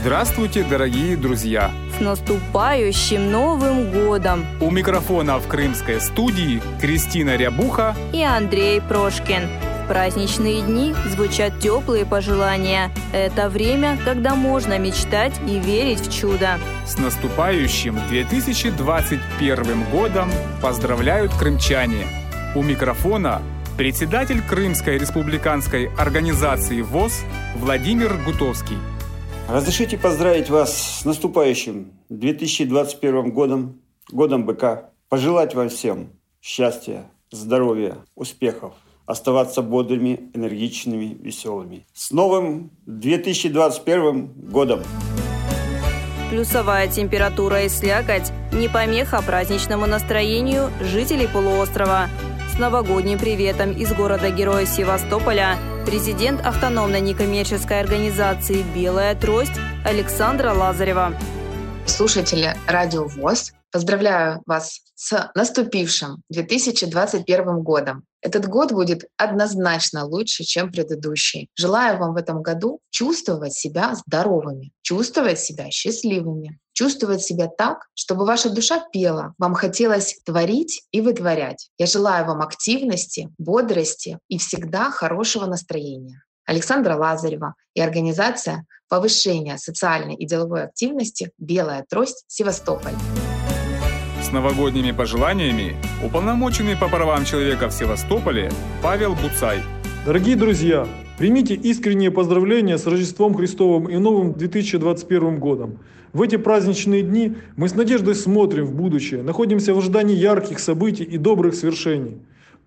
Здравствуйте, дорогие друзья! С наступающим Новым годом! У микрофона в крымской студии Кристина Рябуха и Андрей Прошкин. В праздничные дни звучат теплые пожелания. Это время, когда можно мечтать и верить в чудо. С наступающим 2021 годом поздравляют крымчане. У микрофона председатель Крымской республиканской организации ВОЗ Владимир Гутовский. Разрешите поздравить вас с наступающим 2021 годом, годом быка. Пожелать вам всем счастья, здоровья, успехов, оставаться бодрыми, энергичными, веселыми. С новым 2021 годом! Плюсовая температура и слякоть – не помеха праздничному настроению жителей полуострова. Новогодним приветом из города-героя Севастополя – президент автономной некоммерческой организации «Белая трость» Александра Лазарева. Слушатели Радио ВОЗ, поздравляю вас с наступившим 2021 годом. Этот год будет однозначно лучше, чем предыдущий. Желаю вам в этом году чувствовать себя здоровыми, чувствовать себя счастливыми, чувствовать себя так, чтобы ваша душа пела, вам хотелось творить и вытворять. Я желаю вам активности, бодрости и всегда хорошего настроения. Александра Лазарева и организация повышения социальной и деловой активности «Белая трость. Севастополь». С новогодними пожеланиями уполномоченный по правам человека в Севастополе Павел Буцай. Дорогие друзья, примите искренние поздравления с Рождеством Христовым и Новым 2021 годом. В эти праздничные дни мы с надеждой смотрим в будущее, находимся в ожидании ярких событий и добрых свершений.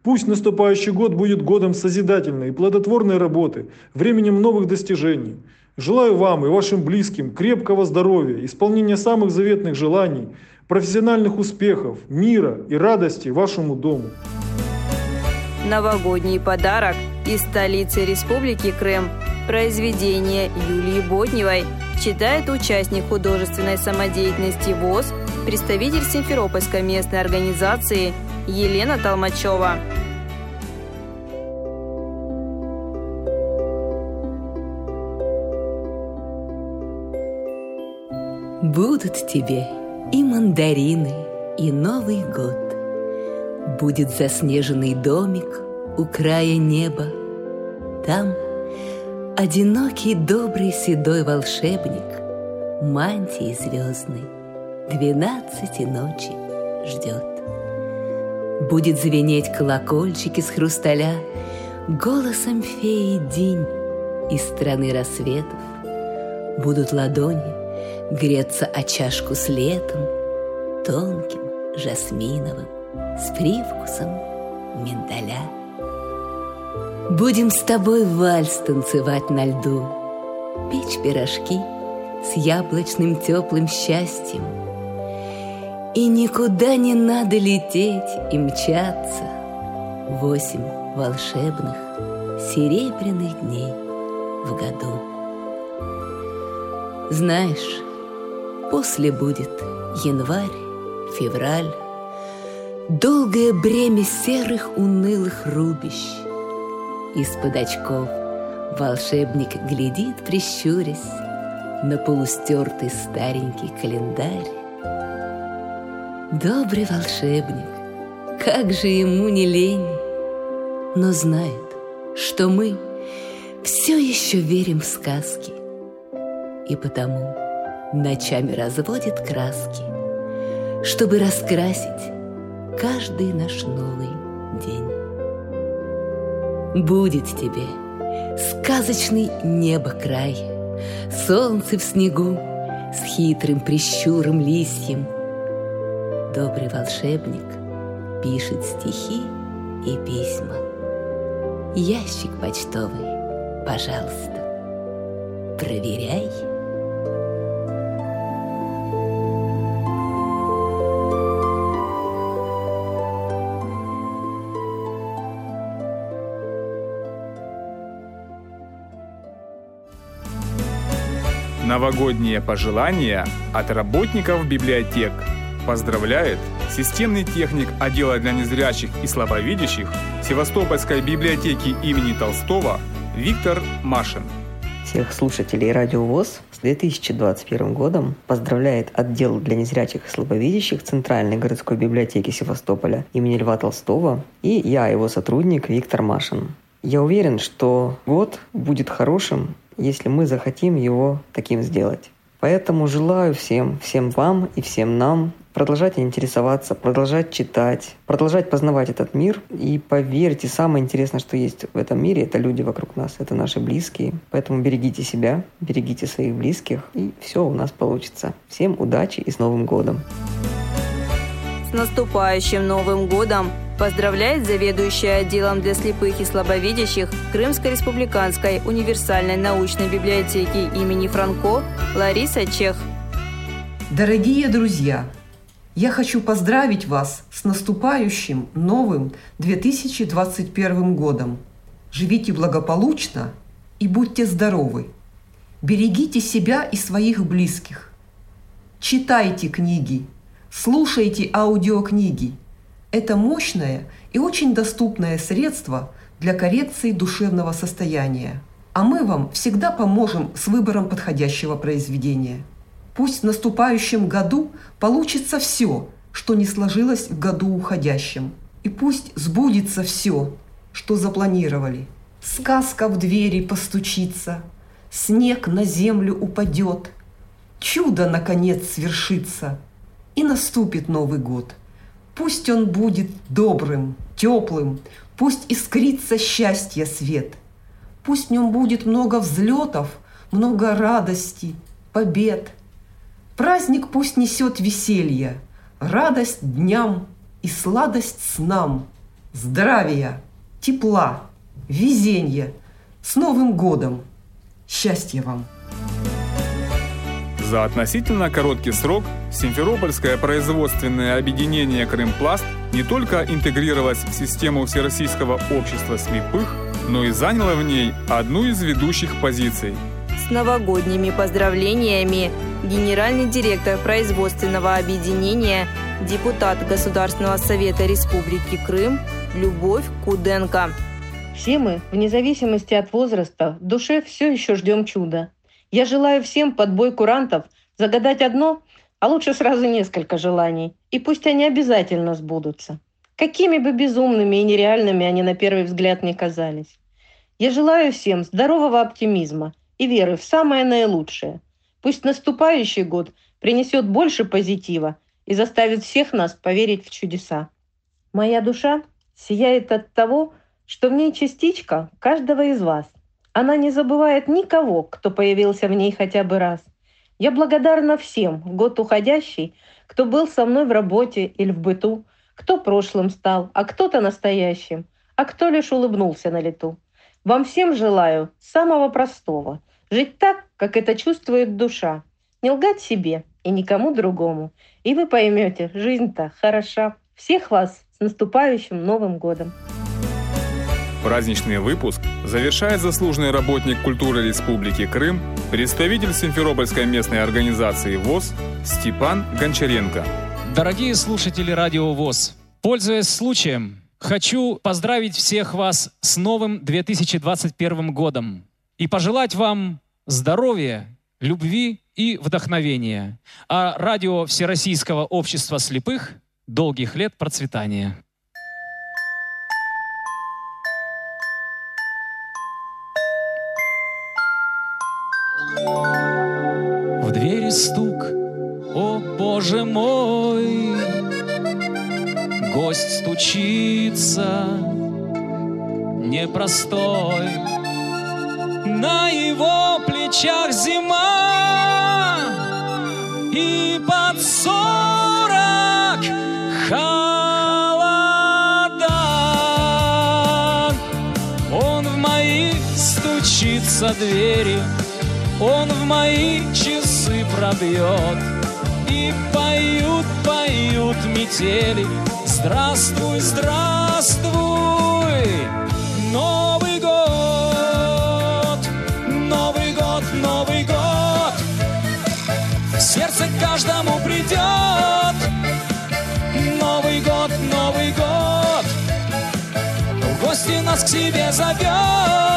Пусть наступающий год будет годом созидательной и плодотворной работы, временем новых достижений. Желаю вам и вашим близким крепкого здоровья, исполнения самых заветных желаний – профессиональных успехов, мира и радости вашему дому. Новогодний подарок из столицы Республики Крым. Произведение Юлии Ботневой читает участник художественной самодеятельности ВОЗ, представитель Симферопольской местной организации Елена Толмачева. Будут тебе и мандарины, и Новый год. Будет заснеженный домик у края неба. Там одинокий добрый седой волшебник Мантии звездной двенадцати ночи ждет. Будет звенеть колокольчик из хрусталя Голосом феи день из страны рассветов. Будут ладони Греться о чашку с летом, Тонким, жасминовым, С привкусом миндаля. Будем с тобой вальс танцевать на льду, Печь пирожки с яблочным теплым счастьем. И никуда не надо лететь и мчаться. Восемь волшебных серебряных дней в году. Знаешь, После будет январь, февраль, Долгое бремя серых унылых рубищ. Из-под очков волшебник глядит, прищурясь, На полустертый старенький календарь. Добрый волшебник, как же ему не лень, Но знает, что мы все еще верим в сказки, И потому ночами разводит краски, чтобы раскрасить каждый наш новый день. Будет тебе сказочный небо край, солнце в снегу с хитрым прищуром листьем. Добрый волшебник пишет стихи и письма. Ящик почтовый, пожалуйста. проверяй. Новогодние пожелания от работников библиотек. Поздравляет системный техник отдела для незрячих и слабовидящих Севастопольской библиотеки имени Толстого Виктор Машин. Всех слушателей Радио ВОЗ с 2021 годом поздравляет отдел для незрячих и слабовидящих Центральной городской библиотеки Севастополя имени Льва Толстого и я, его сотрудник Виктор Машин. Я уверен, что год будет хорошим если мы захотим его таким сделать. Поэтому желаю всем, всем вам и всем нам продолжать интересоваться, продолжать читать, продолжать познавать этот мир. И поверьте, самое интересное, что есть в этом мире, это люди вокруг нас, это наши близкие. Поэтому берегите себя, берегите своих близких, и все у нас получится. Всем удачи и с Новым годом! С наступающим Новым годом! Поздравляет заведующая отделом для слепых и слабовидящих Крымской республиканской универсальной научной библиотеки имени Франко Лариса Чех. Дорогие друзья, я хочу поздравить вас с наступающим новым 2021 годом. Живите благополучно и будьте здоровы. Берегите себя и своих близких. Читайте книги, слушайте аудиокниги – это мощное и очень доступное средство для коррекции душевного состояния. А мы вам всегда поможем с выбором подходящего произведения. Пусть в наступающем году получится все, что не сложилось в году уходящем. И пусть сбудется все, что запланировали. Сказка в двери постучится, снег на землю упадет, чудо наконец свершится, и наступит Новый год – Пусть он будет добрым, теплым, пусть искрится счастье свет. Пусть в нем будет много взлетов, много радости, побед. Праздник пусть несет веселье, радость дням и сладость снам, здравия, тепла, везения. С Новым годом! Счастья вам! За относительно короткий срок Симферопольское производственное объединение «Крымпласт» не только интегрировалось в систему Всероссийского общества слепых, но и заняло в ней одну из ведущих позиций. С новогодними поздравлениями генеральный директор производственного объединения, депутат Государственного совета Республики Крым Любовь Куденко. Все мы, вне зависимости от возраста, в душе все еще ждем чуда – я желаю всем под бой курантов загадать одно, а лучше сразу несколько желаний, и пусть они обязательно сбудутся. Какими бы безумными и нереальными они на первый взгляд не казались. Я желаю всем здорового оптимизма и веры в самое наилучшее. Пусть наступающий год принесет больше позитива и заставит всех нас поверить в чудеса. Моя душа сияет от того, что в ней частичка каждого из вас – она не забывает никого, кто появился в ней хотя бы раз. Я благодарна всем, год уходящий, кто был со мной в работе или в быту, кто прошлым стал, а кто-то настоящим, а кто лишь улыбнулся на лету. Вам всем желаю самого простого – жить так, как это чувствует душа, не лгать себе и никому другому. И вы поймете, жизнь-то хороша. Всех вас с наступающим Новым годом! Праздничный выпуск завершает заслуженный работник культуры Республики Крым, представитель Симферопольской местной организации ВОЗ Степан Гончаренко. Дорогие слушатели Радио ВОЗ, пользуясь случаем, хочу поздравить всех вас с новым 2021 годом и пожелать вам здоровья, любви и вдохновения, а радио Всероссийского общества слепых долгих лет процветания. Стук, о боже мой, Гость стучится. Непростой. На его плечах зима. И под сорок холода. Он в мои стучится двери, он в мои часы пробьет. И поют, поют метели, здравствуй, здравствуй, Новый год, Новый год, Новый год. В сердце каждому придет Новый год, Новый год. В гости нас к себе зовет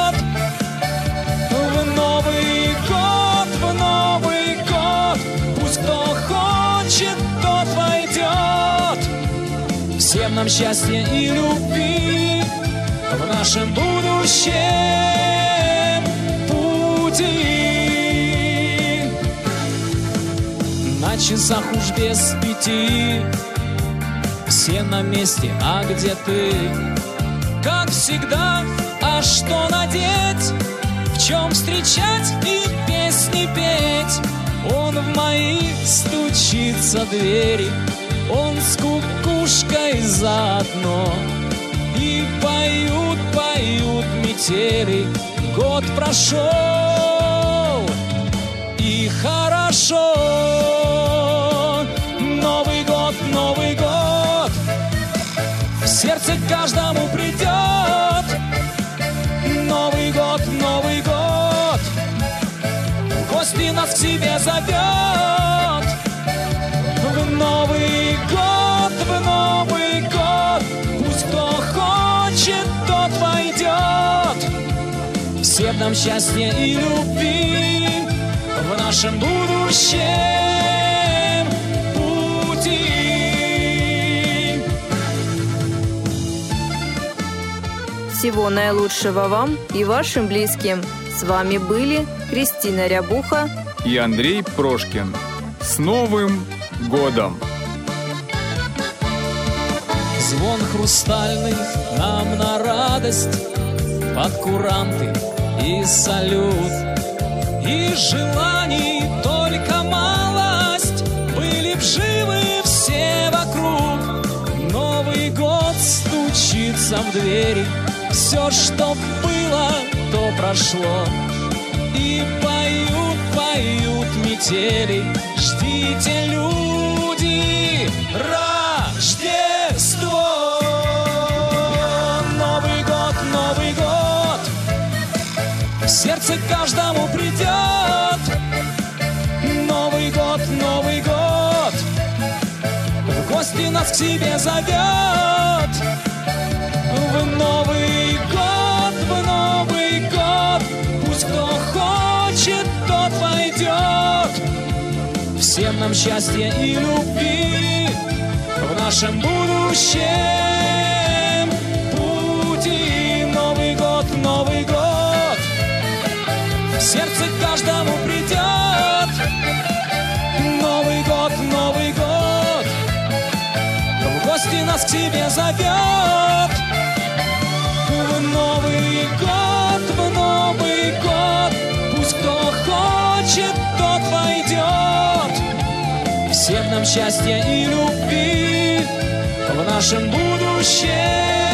Всем нам счастья и любви в нашем будущем пути. На часах уж без пяти все на месте, а где ты? Как всегда, а что надеть? В чем встречать и песни петь? Он в мои стучится двери, он с кукушкой заодно. И поют, поют метели, год прошел, и хорошо. Новый год, Новый год, в сердце каждому придет. Новый год, Новый год, в гости нас к себе зовет. Всем нам счастья и любви в нашем будущем пути. Всего наилучшего вам и вашим близким. С вами были Кристина Рябуха и Андрей Прошкин. С Новым годом! Звон хрустальный нам на радость Под куранты и салют. И желаний только малость. Были б живы все вокруг. Новый год стучится в двери. Все, что было, то прошло. И поют, поют метели. Ждите, люди, Рождество! Сердце каждому придет. Новый год, Новый год. В гости нас к себе зовет. В Новый год, в Новый год. Пусть кто хочет, тот войдет. Всем нам счастья и любви в нашем будущем сердце каждому придет. Новый год, Новый год в гости нас к себе зовет. В Новый год, в Новый год пусть кто хочет, тот войдет. Всем нам счастья и любви в нашем будущем